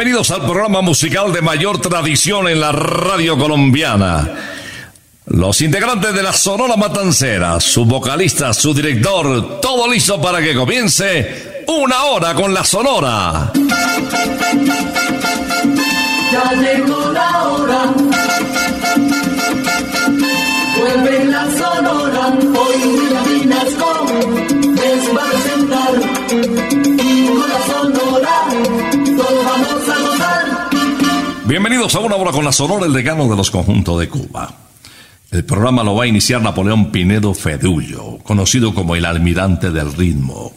Bienvenidos al programa musical de mayor tradición en la radio colombiana. Los integrantes de la Sonora Matancera, su vocalista, su director, todo listo para que comience una hora con la Sonora. Ya llegó la hora. Vuelve la sonora. Hoy William Bienvenidos a una hora con la Sonora, el decano de los conjuntos de Cuba. El programa lo va a iniciar Napoleón Pinedo Fedullo, conocido como el almirante del ritmo.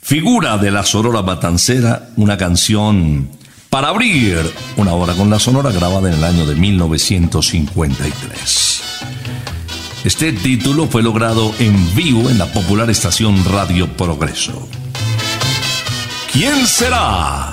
Figura de la Sonora Matancera, una canción para abrir una hora con la Sonora grabada en el año de 1953. Este título fue logrado en vivo en la popular estación Radio Progreso. ¿Quién será?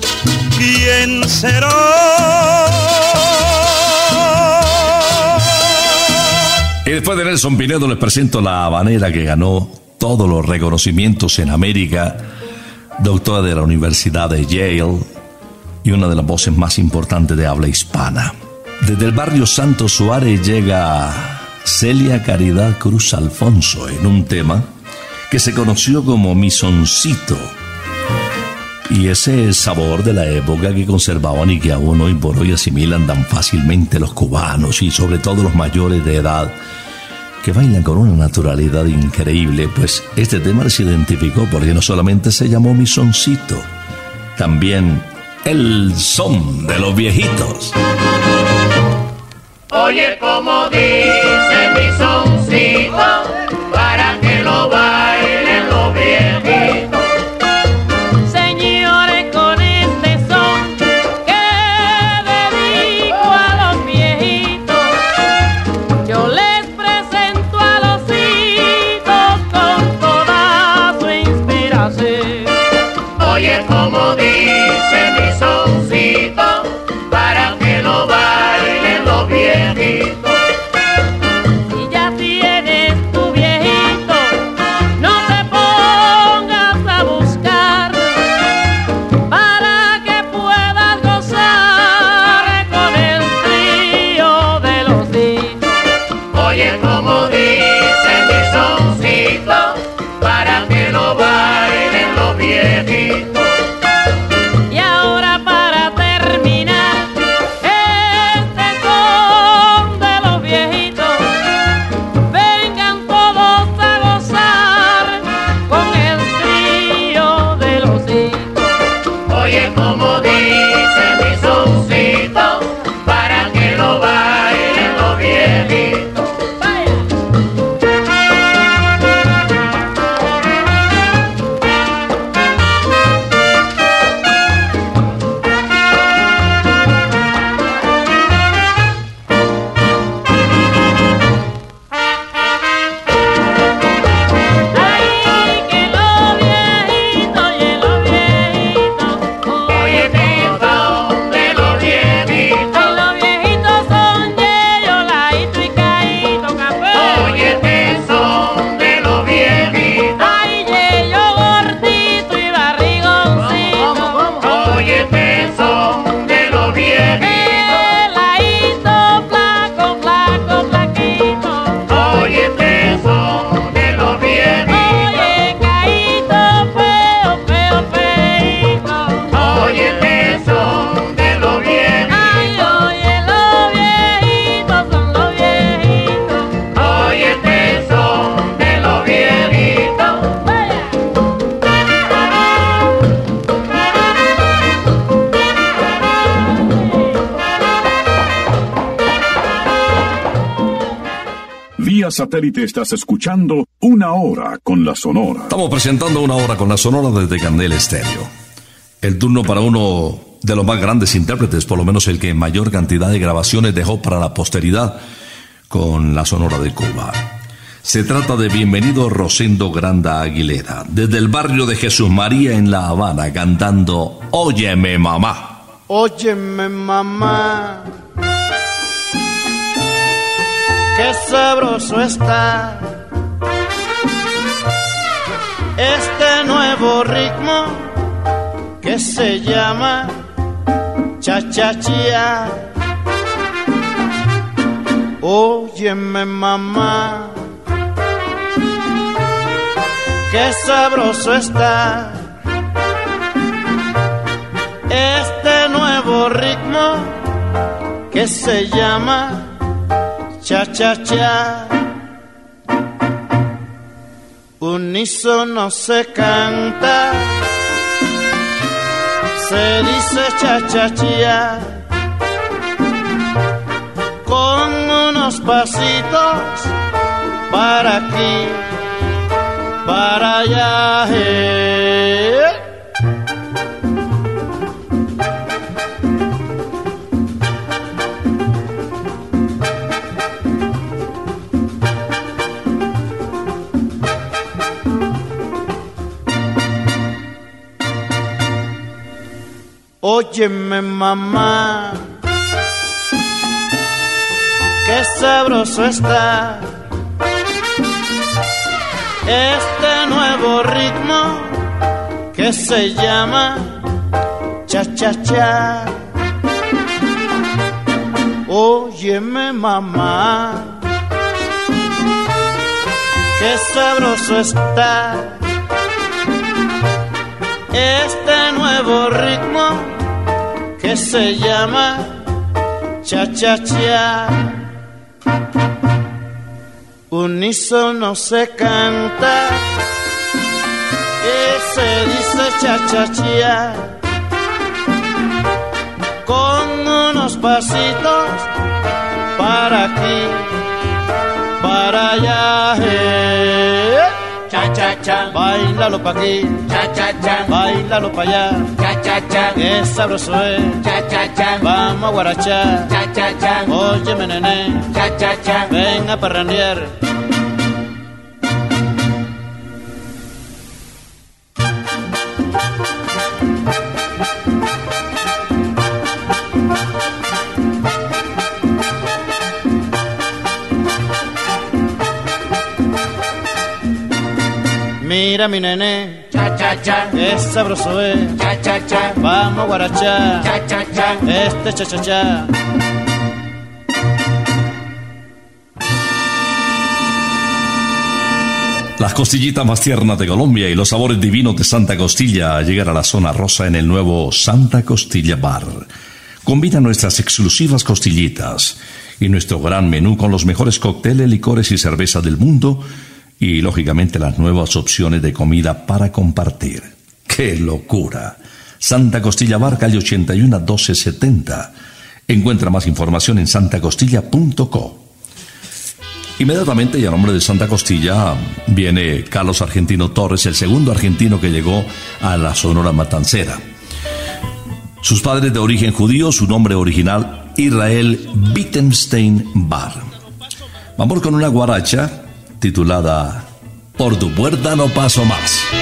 Y después de Nelson Pinedo les presento la habanera que ganó todos los reconocimientos en América, doctora de la Universidad de Yale y una de las voces más importantes de habla hispana. Desde el barrio Santo Suárez llega Celia Caridad Cruz Alfonso en un tema que se conoció como Mi Soncito. Y ese sabor de la época que conservaban y que aún hoy por hoy asimilan tan fácilmente los cubanos y sobre todo los mayores de edad que bailan con una naturalidad increíble, pues este tema se identificó porque no solamente se llamó Mi Soncito, también el son de los viejitos. Oye, como dice mi soncito, para que lo satélite estás escuchando Una Hora con la Sonora. Estamos presentando Una Hora con la Sonora desde Candela Estéreo. El turno para uno de los más grandes intérpretes, por lo menos el que mayor cantidad de grabaciones dejó para la posteridad con la Sonora de Cuba. Se trata de Bienvenido Rosendo Granda Aguilera, desde el barrio de Jesús María en La Habana, cantando Óyeme mamá. Óyeme mamá, qué sabroso está este nuevo ritmo que se llama cha-cha-chia. Óyeme mamá, qué sabroso está este nuevo ritmo que se llama cha-cha-cha. Unísono se canta, se dice cha-cha-cha, con unos pasitos para aquí, para allá. eh. Óyeme mamá, qué sabroso está este nuevo ritmo que se llama cha-cha-cha. Óyeme mamá, qué sabroso está este nuevo ritmo que se llama cha-cha-cha. Unísono se canta y se dice cha-cha-cha con unos pasitos para aquí, para allá. eh. Cha-cha-cha, Bailalo pa' aquí, cha-cha-cha, bailalo pa' allá, cha-cha-cha, que sabroso es. cha-cha-cha, Vamos a guarachar, cha-cha-cha, óyeme nene, cha-cha-cha. ven a parrandear. Mira mi nene, Cha-cha-cha, que sabroso es. cha-cha-cha, Vamos a guarachar, cha-cha-cha. este cha-cha-cha. Las costillitas más tiernas de Colombia y los sabores divinos de Santa Costilla a llegar a la zona rosa en el nuevo Santa Costilla Bar. Combina nuestras exclusivas costillitas y nuestro gran menú con los mejores cócteles, licores y cerveza del mundo y lógicamente las nuevas opciones de comida para compartir. ¡Qué locura! Santa Costilla Bar, calle 81 1270. Encuentra más información en santacostilla.co. Inmediatamente y a nombre de Santa Costilla viene Carlos Argentino Torres, el segundo argentino que llegó a la Sonora Matancera. Sus padres de origen judío, su nombre original Israel Wittenstein Bar. Vamos con una guaracha titulada Por tu puerta no paso más.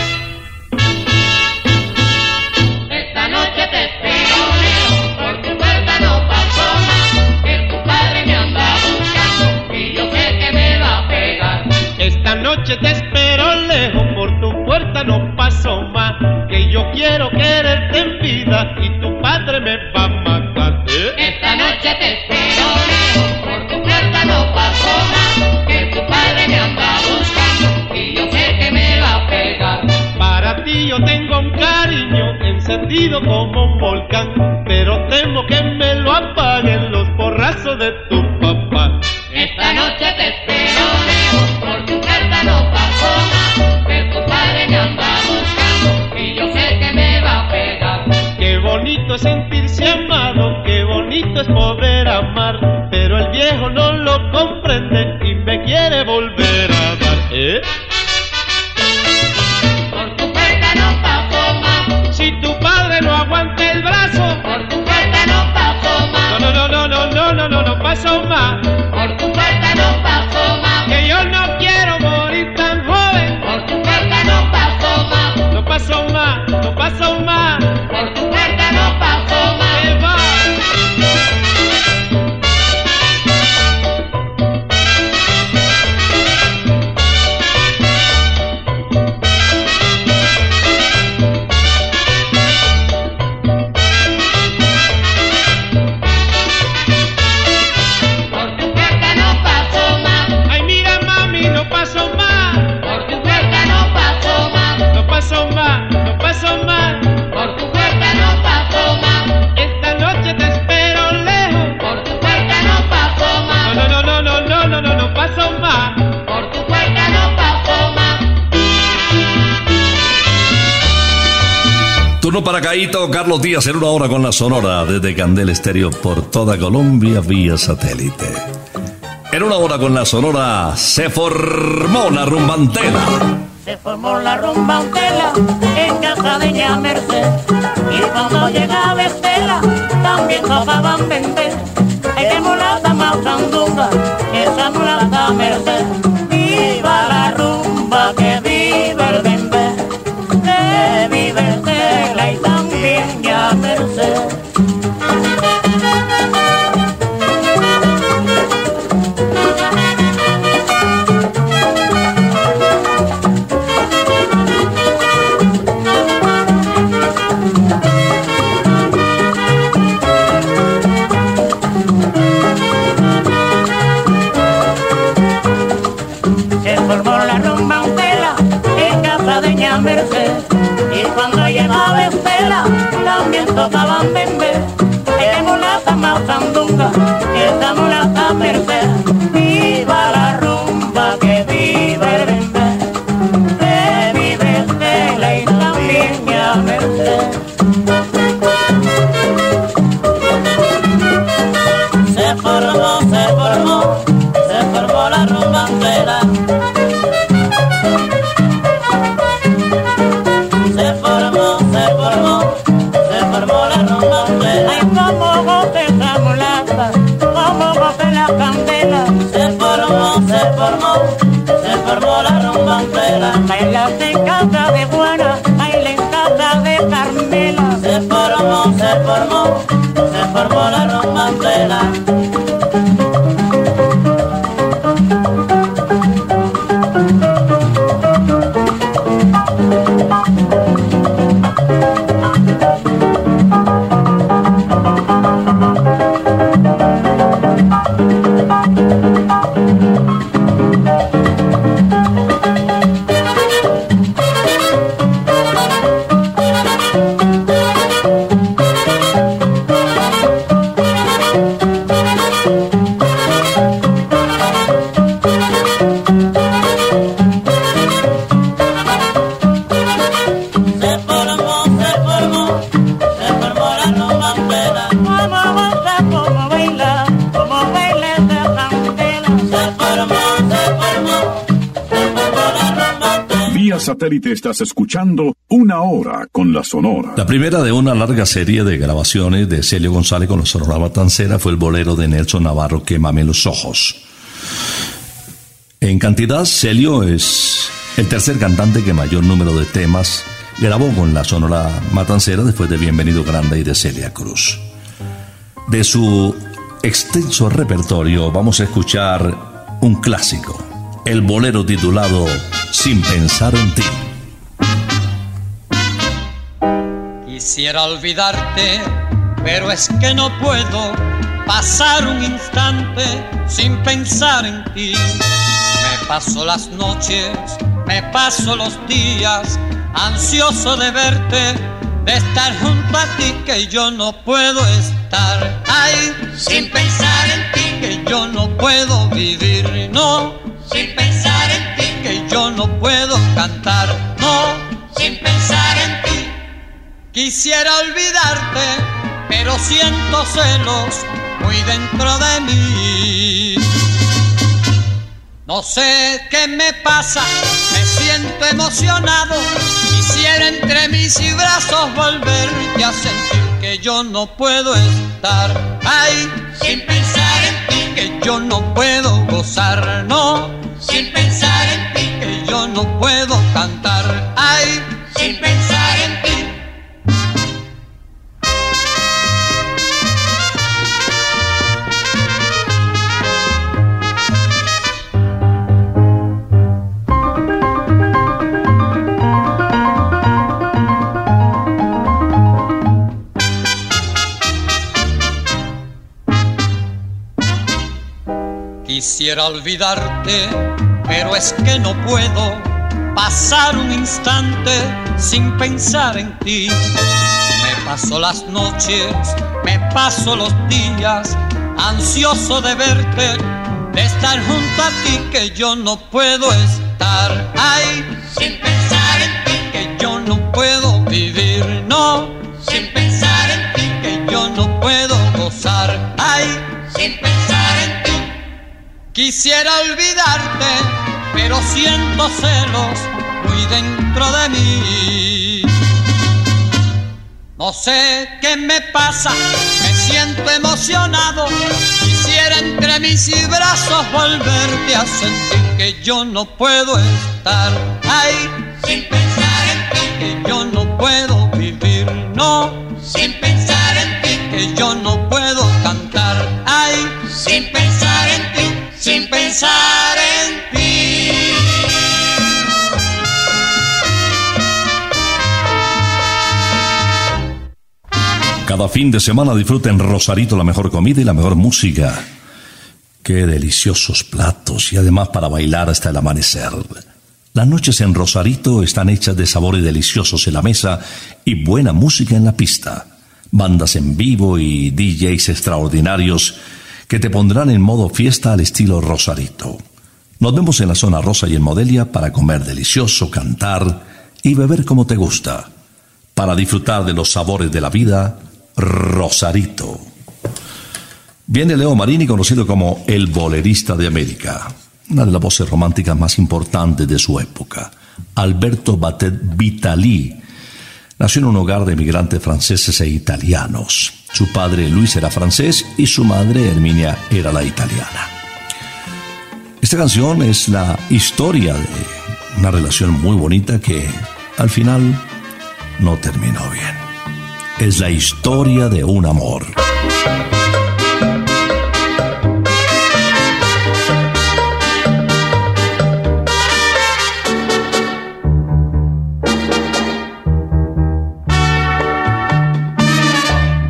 Encendido como un volcán, pero temo que paso más. Por Carlos Díaz en una hora con la Sonora desde Candel Estéreo por toda Colombia vía satélite. En una hora con la Sonora se formó la rumbantela. Se formó la rumbantela en casa de ña Merced y cuando llegaba Estela también tocaban vender. Hay que mulata más sandunga, esa mulata Merced. Viva la rumba tocaban bembé que mulata más sandunga Satélite estás escuchando Una Hora con la Sonora. La primera de una larga serie de grabaciones de Celio González con la Sonora Matancera fue el bolero de Nelson Navarro, Quémame los ojos. En cantidad, Celio es el tercer cantante que mayor número de temas grabó con la Sonora Matancera después de Bienvenido Grande y de Celia Cruz. De su extenso repertorio vamos a escuchar un clásico, el bolero titulado Sin pensar en ti. Quisiera olvidarte, pero es que no puedo pasar un instante sin pensar en ti. Me paso las noches, me paso los días, ansioso de verte, de estar junto a ti que yo no puedo estar. Ay, sin pensar en ti que yo no puedo vivir, no. Sin pensar en ti que yo no puedo cantar, no. Sin pensar en ti. Quisiera olvidarte, pero siento celos muy dentro de mí. No sé qué me pasa, me siento emocionado. Quisiera entre mis brazos volverte a sentir que yo no puedo estar. Ay, sin pensar en ti, que yo no puedo gozar, no. Sin pensar en ti, que yo no puedo cantar. Quisiera olvidarte, pero es que no puedo pasar un instante sin pensar en ti. Me paso las noches, me paso los días, ansioso de verte, de estar junto a ti que yo no puedo estar ahí sin pensar en ti, que yo no puedo vivir, no, Quisiera olvidarte, pero siento celos muy dentro de mí. No sé qué me pasa, me siento emocionado. Quisiera entre mis brazos volverte a sentir que yo no puedo estar ahí sin pensar en ti, que yo no puedo vivir, no, sin Cada fin de semana disfruta en Rosarito la mejor comida y la mejor música. Qué deliciosos platos y además para bailar hasta el amanecer. Las noches en Rosarito están hechas de sabores deliciosos en la mesa y buena música en la pista. Bandas en vivo y DJs extraordinarios que te pondrán en modo fiesta al estilo Rosarito. Nos vemos en la zona rosa y en Modelia para comer delicioso, cantar y beber como te gusta. Para disfrutar de los sabores de la vida, Rosarito. Viene Leo Marini, conocido como el bolerista de América, una de las voces románticas más importantes de su época. Alberto Batet Vitali nació en un hogar de emigrantes franceses e italianos. Su padre Luis era francés y su madre Herminia era la italiana. Esta canción es la historia de una relación muy bonita que al final no terminó bien es la historia de un amor.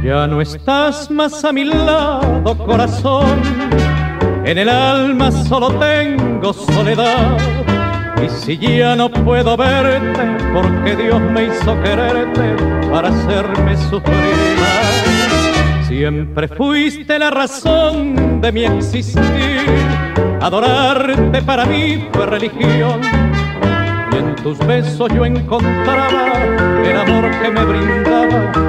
Ya no estás más a mi lado, corazón. En el alma solo tengo soledad y si ya no puedo verte, porque Dios me hizo quererte para hacerme sufrir más. Siempre fuiste la razón de mi existir. Adorarte para mí fue religión. Y en tus besos yo encontraba el amor que me brindaba,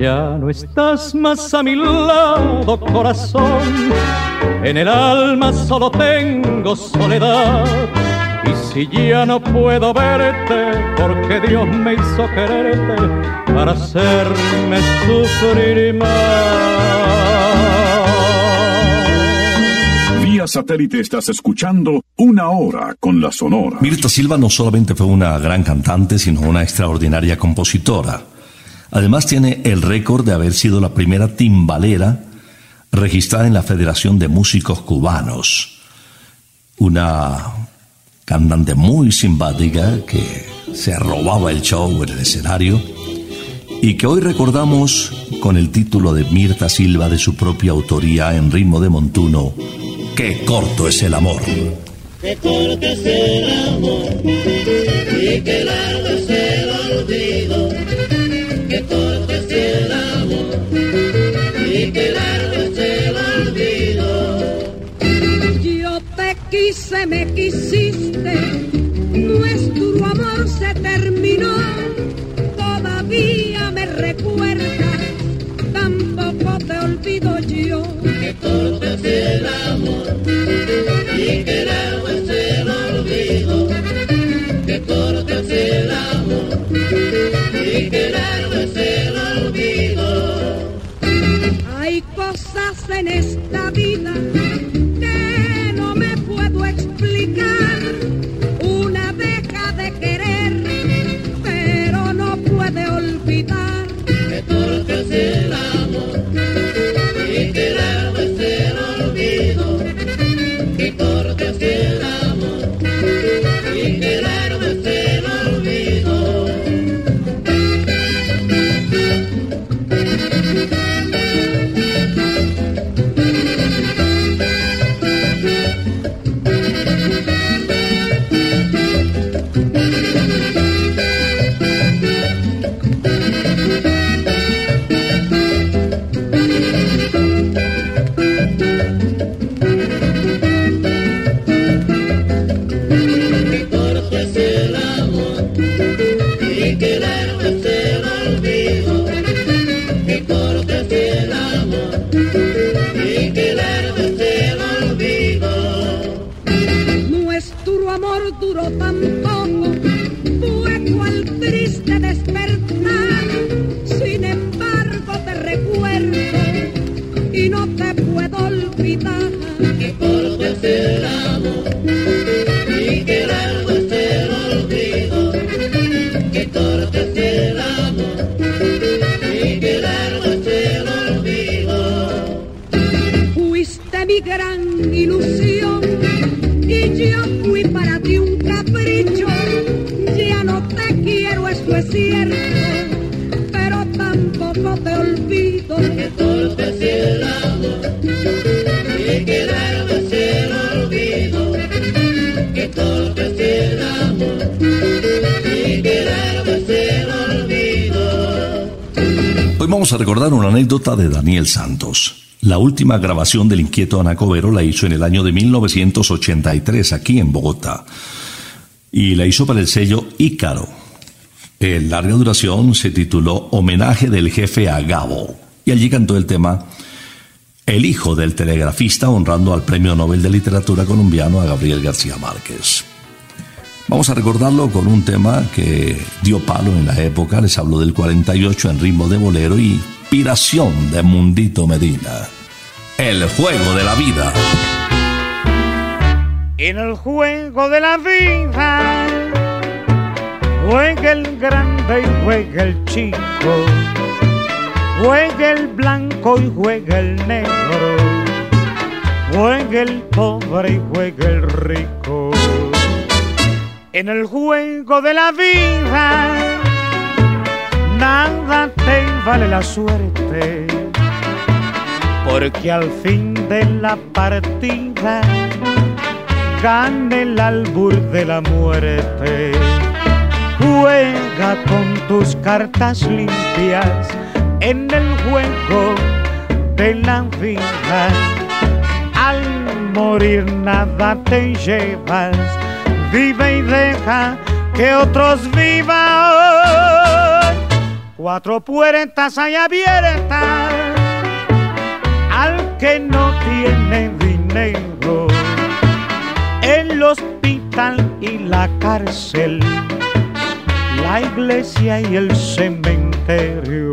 Ya no estás más a mi lado, corazón en el alma solo tengo soledad. Y si ya no puedo verte, porque Dios me hizo quererte para hacerme sufrir más. Vía satélite estás escuchando una hora con la Sonora. Mirta Silva no solamente fue una gran cantante, sino una extraordinaria compositora. Además tiene el récord de haber sido la primera timbalera registrada en la Federación de Músicos Cubanos. Una cantante muy simpática que se robaba el show en el escenario y que hoy recordamos con el título de Mirta Silva de su propia autoría en ritmo de montuno, Qué corto es el amor. Qué corto es el amor y qué largo es el olvido. Quise, me quisiste, nuestro amor se terminó. Todavía me recuerdas, tampoco te olvido yo. Qué corto es el amor y qué largo es el olvido. Qué corto es el amor y qué largo es el olvido. Hay cosas en esta vida Hoy vamos a recordar una anécdota de Daniel Santos. La última grabación del inquieto Anacobero la hizo en el año de 1983 aquí en Bogotá y la hizo para el sello Ícaro. En larga duración se tituló Homenaje del jefe a Gabo y allí cantó el tema El hijo del telegrafista honrando al Premio Nobel de Literatura colombiano a Gabriel García Márquez. Vamos a recordarlo con un tema que dio palo en la época, les hablo del 48 en ritmo de bolero y inspiración de Mundito Medina. El juego de la vida. En el juego de la vida juega el grande y juega el chico, juega el blanco y juega el negro, juega el pobre y juega el rico. En el juego de la vida nada te vale la suerte, porque al fin de la partida gana el albur de la muerte. Juega con tus cartas limpias en el juego de la vida. Al morir nada te llevas, vive y deja que otros vivan. Cuatro puertas hay abiertas al que no tiene dinero. El hospital y la cárcel, la iglesia y el cementerio.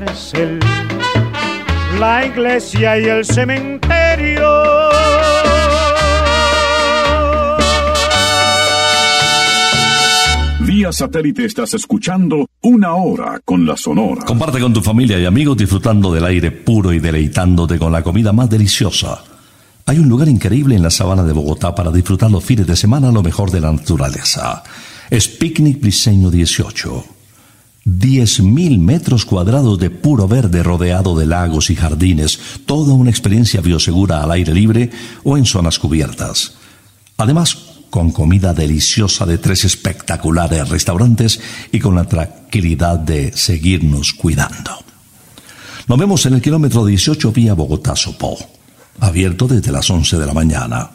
Cárcel, la iglesia y el cementerio. Vía satélite estás escuchando Una Hora con la Sonora. Comparte con tu familia y amigos disfrutando del aire puro y deleitándote con la comida más deliciosa. Hay un lugar increíble en la sabana de Bogotá para disfrutar los fines de semana lo mejor de la naturaleza. Es Picnic Briseño 18. 10.000 metros cuadrados de puro verde rodeado de lagos y jardines, toda una experiencia biosegura al aire libre o en zonas cubiertas. Además, con comida deliciosa de tres espectaculares restaurantes y con la tranquilidad de seguirnos cuidando. Nos vemos en el kilómetro 18 vía Bogotá-Sopó, abierto desde las 11 de la mañana.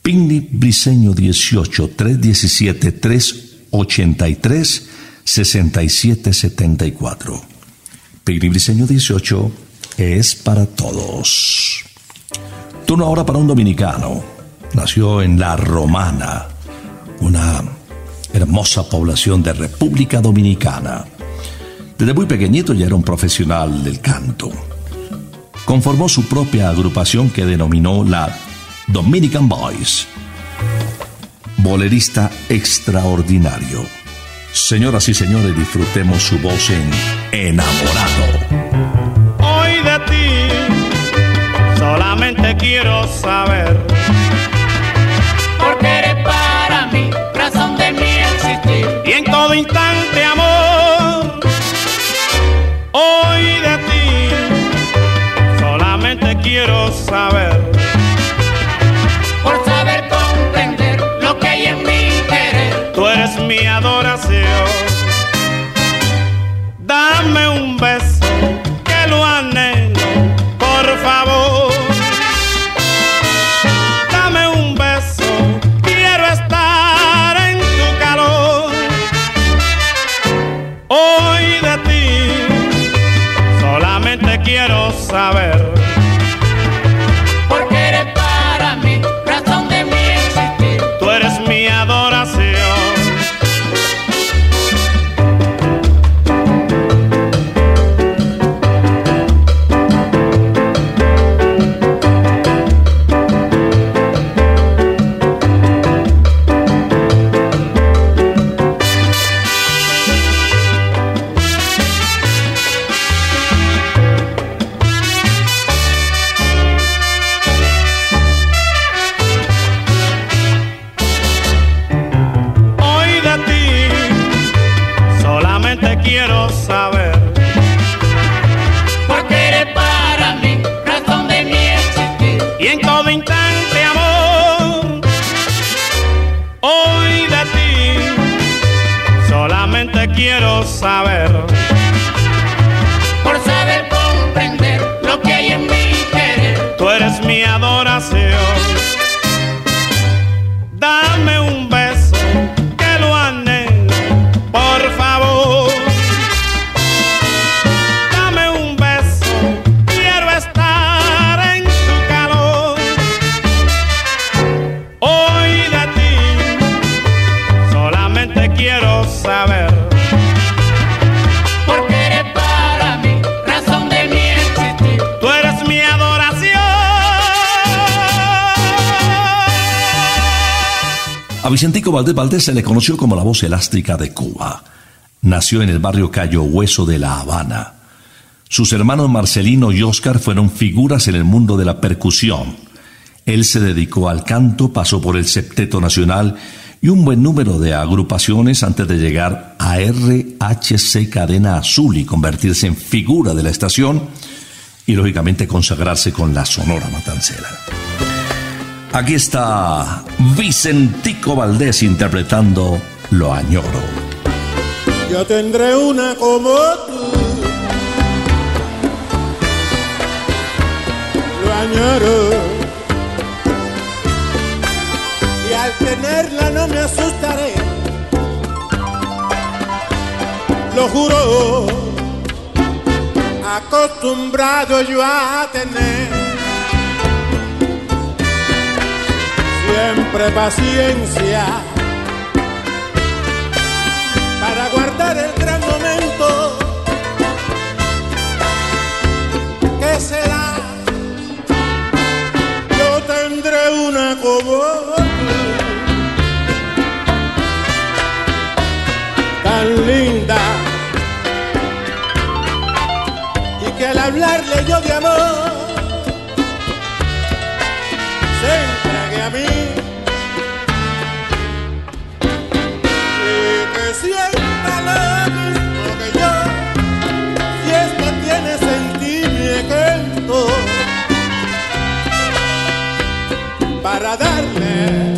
Picnic Briseño 18 317 383 6774. Picnic Briseño 18 es para todos. Turno ahora para un dominicano. Nació en La Romana, una hermosa población de República Dominicana. Desde muy pequeñito ya era un profesional del canto. Conformó su propia agrupación que denominó la Dominican Boys. Bolerista extraordinario. Señoras y señores, disfrutemos su voz en Enamorado. Hoy de ti solamente quiero saber. Porque eres para mí razón de mi existir. Y en todo instante, quiero Valdés Valdés se le conoció como la voz elástica de Cuba. Nació en el barrio Cayo Hueso de La Habana. Sus hermanos Marcelino y Oscar fueron figuras en el mundo de la percusión. Él se dedicó al canto, pasó por el Septeto Nacional y un buen número de agrupaciones antes de llegar a RHC Cadena Azul y convertirse en figura de la estación y lógicamente consagrarse con la Sonora Matancera. Aquí está Vicentico Valdés interpretando Lo añoro. Yo tendré una como tú. Lo añoro. Y al tenerla no me asustaré. Lo juro. Acostumbrado yo a tener. Siempre paciencia para guardar el gran momento que será. Yo tendré una como tan linda y que al hablarle yo de amor se a mí. Para darle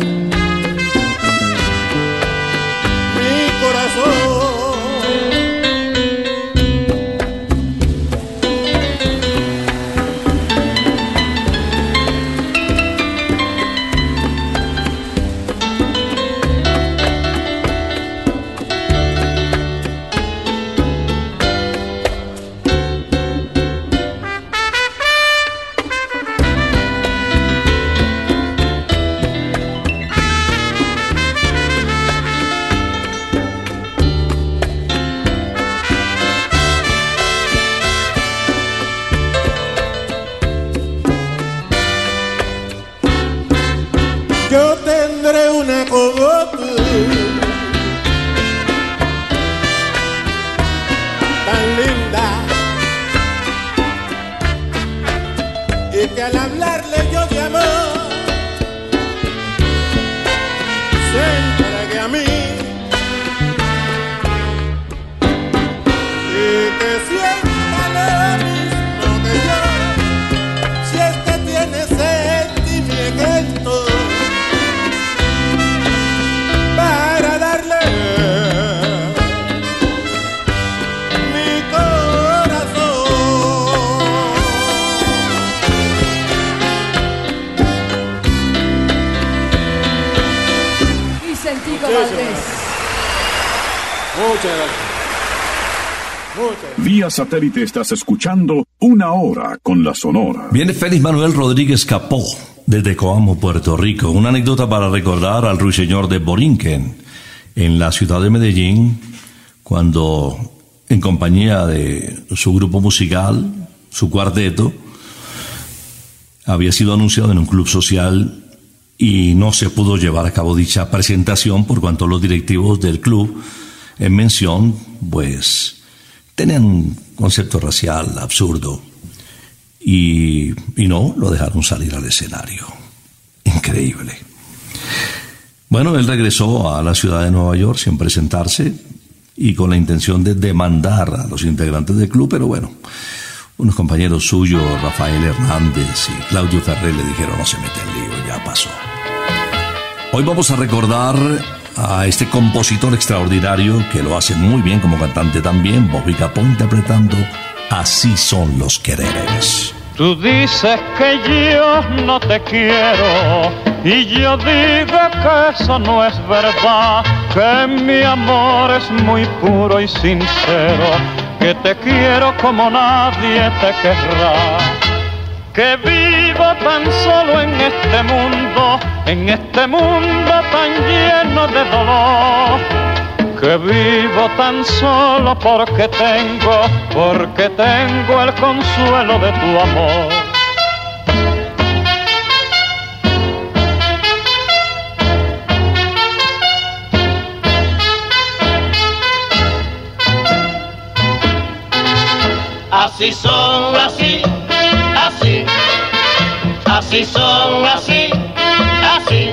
satélite estás escuchando Una Hora con la Sonora. Viene Félix Manuel Rodríguez Capó desde Coamo, Puerto Rico. Una anécdota para recordar al ruiseñor de Borinquen en la ciudad de Medellín, cuando en compañía de su grupo musical, su cuarteto, había sido anunciado en un club social y no se pudo llevar a cabo dicha presentación por cuanto los directivos del club en mención, pues, tenían concepto racial absurdo y, y no lo dejaron salir al escenario. Increíble. Bueno, él regresó a la ciudad de Nueva York sin presentarse y con la intención de demandar a los integrantes del club, pero bueno, unos compañeros suyos, Rafael Hernández y Claudio Ferrer, le dijeron no se mete en lío, ya pasó. Hoy vamos a recordar a este compositor extraordinario que lo hace muy bien como cantante también, Bobby Capó interpretando Así son los quereres. Tú dices que yo no te quiero y yo digo que eso no es verdad, que mi amor es muy puro y sincero, que te quiero como nadie te querrá. Que vivo tan solo en este mundo, en este mundo tan lleno de dolor que vivo tan solo porque tengo, porque tengo el consuelo de tu amor. Así son, así, son, así, así.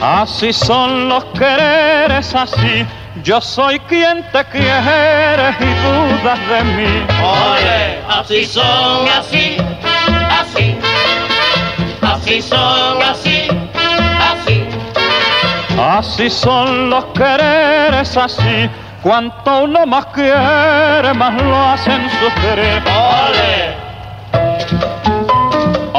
Así son los quereres, así. Yo soy quien te quiere y dudas de mí. Ole, así son, así, así. Así son, así, así. Así son los quereres, así. Cuanto uno más quiere, más lo hacen sufrir. Ole.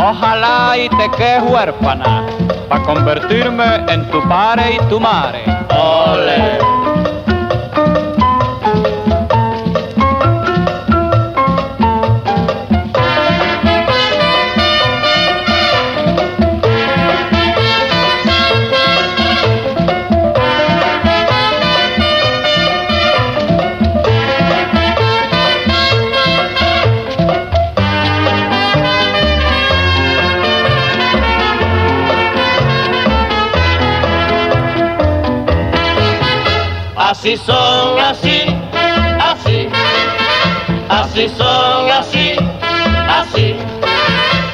Ojalá y te quedes huérfana, para convertirme en tu padre y tu madre. Ole. Así son, así, así. Así son, así, así.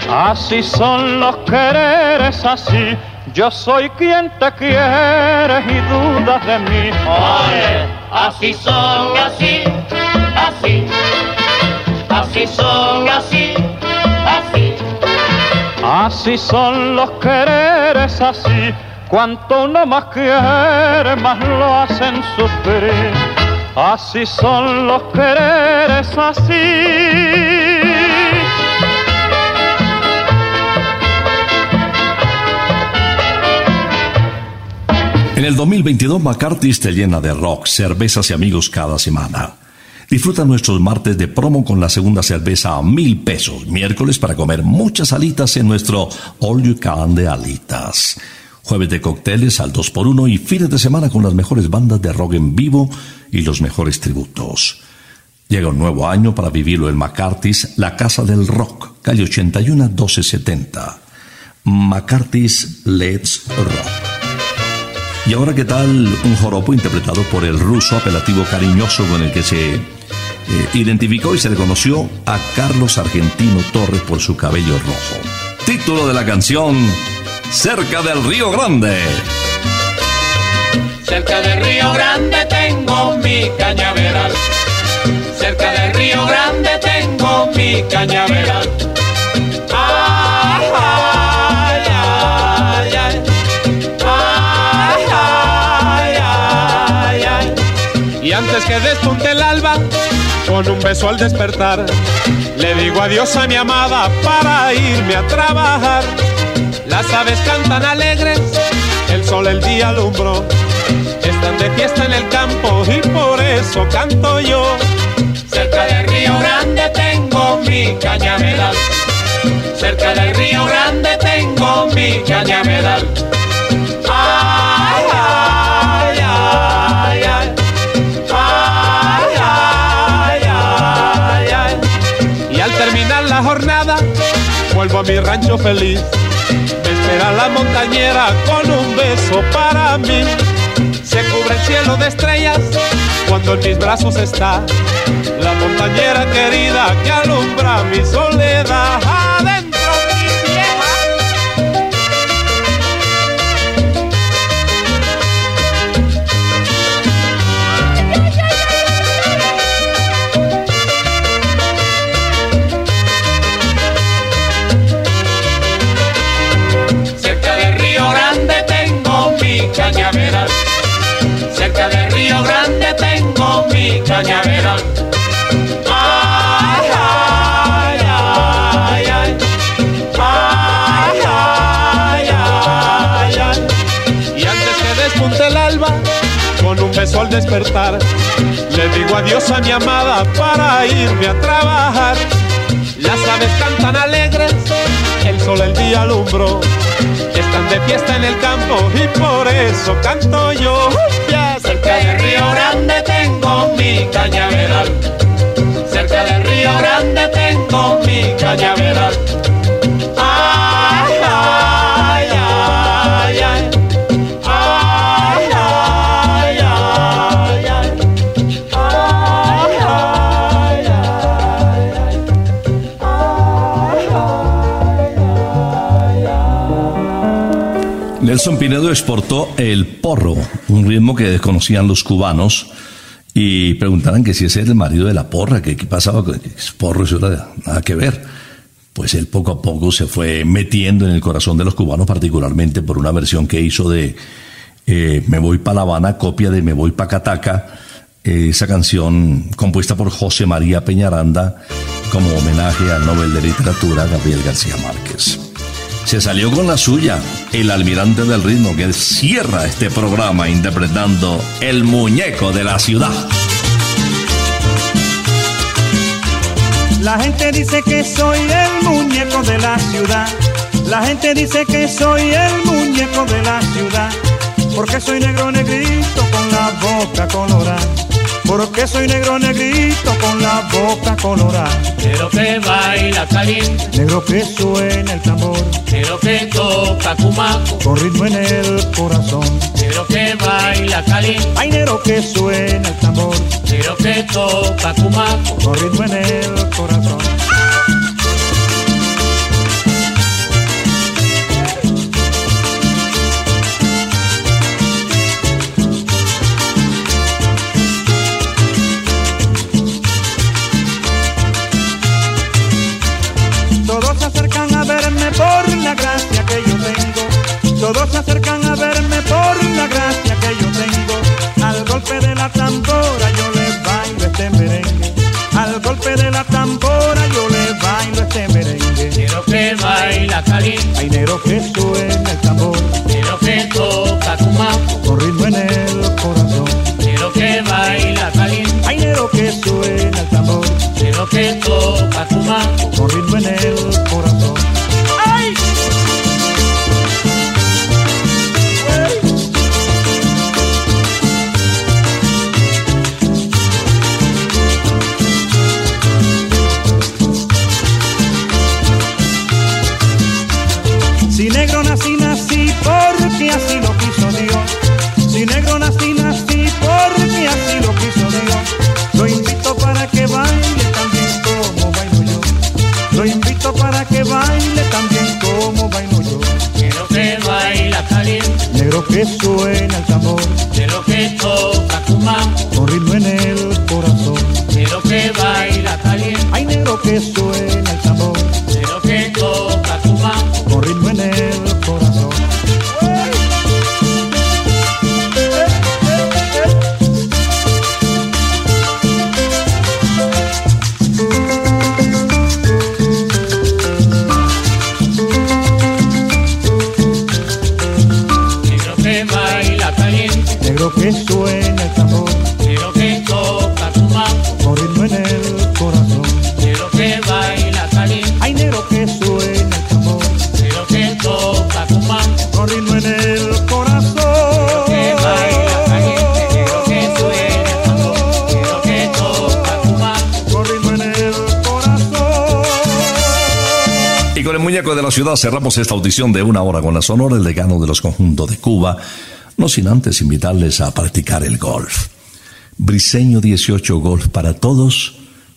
Así son los quereres, así. Yo soy quien te quiere y dudas de mí. Ole, así son, así, así. Así son, así, así. Así son los quereres, así. Cuanto uno más quiere, más lo hacen sufrir. Así son los quereres, así. En el 2022 McCarthy's te llena de rock, cervezas y amigos cada semana. Disfruta nuestros martes de promo con la segunda cerveza a mil pesos, miércoles para comer muchas alitas en nuestro All You Can de alitas. Jueves de cócteles al 2x1 y fines de semana con las mejores bandas de rock en vivo y los mejores tributos. Llega un nuevo año para vivirlo en McCarthy's, la Casa del Rock, calle 81 1270. McCarthy's Let's Rock. Y ahora, ¿qué tal un joropo interpretado por el ruso apelativo cariñoso con el que se eh, identificó y se reconoció a Carlos Argentino Torres por su cabello rojo? Título de la canción, Cerca del Río Grande. Cerca del Río Grande tengo mi cañaveral. Cerca del Río Grande tengo mi cañaveral. Ay. Y antes que despunte el alba, con un beso al despertar, le digo adiós a mi amada para irme a trabajar. Las aves cantan alegres, el sol el día alumbró. Están de fiesta en el campo y por eso canto yo. Cerca del Río Grande tengo mi cañaveral. Cerca del Río Grande tengo mi ay, ay. Y al terminar la jornada, vuelvo a mi rancho feliz. Me espera la montañera con un beso para mí. Se cubre el cielo de estrellas cuando en mis brazos está la montañera querida que alumbra mi soledad. Y antes que despunte el alba, con un beso al despertar, le digo adiós a mi amada para irme a trabajar. Las aves cantan alegres, el sol el día alumbró. Están de fiesta en el campo y por eso canto yo. Ya Cerca del Río Grande tengo mi cañaveral. Cerca del Río Grande tengo mi cañaveral. Nelson Pinedo exportó el porro, un ritmo que desconocían los cubanos y preguntaban que si ese era el marido de la porra, que qué pasaba con porro, eso era nada que ver. Pues él poco a poco se fue metiendo en el corazón de los cubanos, particularmente por una versión que hizo de eh, Me voy pa' La Habana, copia de Me voy pa' Cataca, eh, esa canción compuesta por José María Peñaranda como homenaje al Nobel de Literatura Gabriel García Márquez. Se salió con la suya, el almirante del ritmo que cierra este programa interpretando El muñeco de la ciudad. La gente dice que soy el muñeco de la ciudad. La gente dice que soy el muñeco de la ciudad. Porque soy negro negrito con la boca colorada. Porque soy negro negrito con la boca colorada. Negro que baila caliente, Negro que suena el tambor. negro que toca cumaco, Con ritmo en el corazón. negro que baila caliente, Ay, negro que suena el tambor. negro que toca cumaco, Con ritmo en el corazón. Todos se acercan a verme por la gracia que yo tengo. Al golpe de la tambora yo le bailo este merengue. Al golpe de la tambora yo le bailo este merengue. negro que baila caliente, Ay, negro que suena el tambor. negro que toca cumaco, Con ritmo en el cerramos esta audición de una hora con la Sonora, el decano de los conjuntos de Cuba, no sin antes invitarles a practicar el golf. Briseño 18 Golf para todos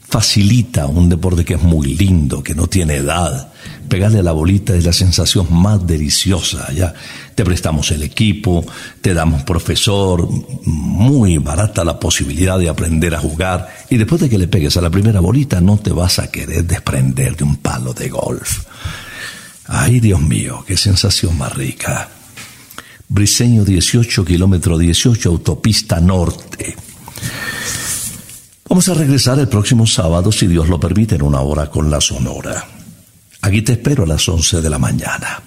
facilita un deporte que es muy lindo, que no tiene edad. Pegarle a la bolita es la sensación más deliciosa. Ya te prestamos el equipo, te damos profesor, muy barata la posibilidad de aprender a jugar y después de que le pegues a la primera bolita no te vas a querer desprender de un palo de golf. Ay, Dios mío, qué sensación más rica. Briseño 18, kilómetro 18, autopista norte. Vamos a regresar el próximo sábado, si Dios lo permite, en una hora con la Sonora. Aquí te espero a las 11 de la mañana.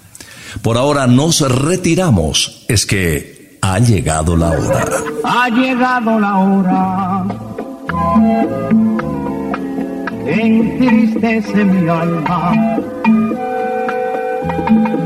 Por ahora nos retiramos, es que ha llegado la hora. Ha llegado la hora entristece mi alma.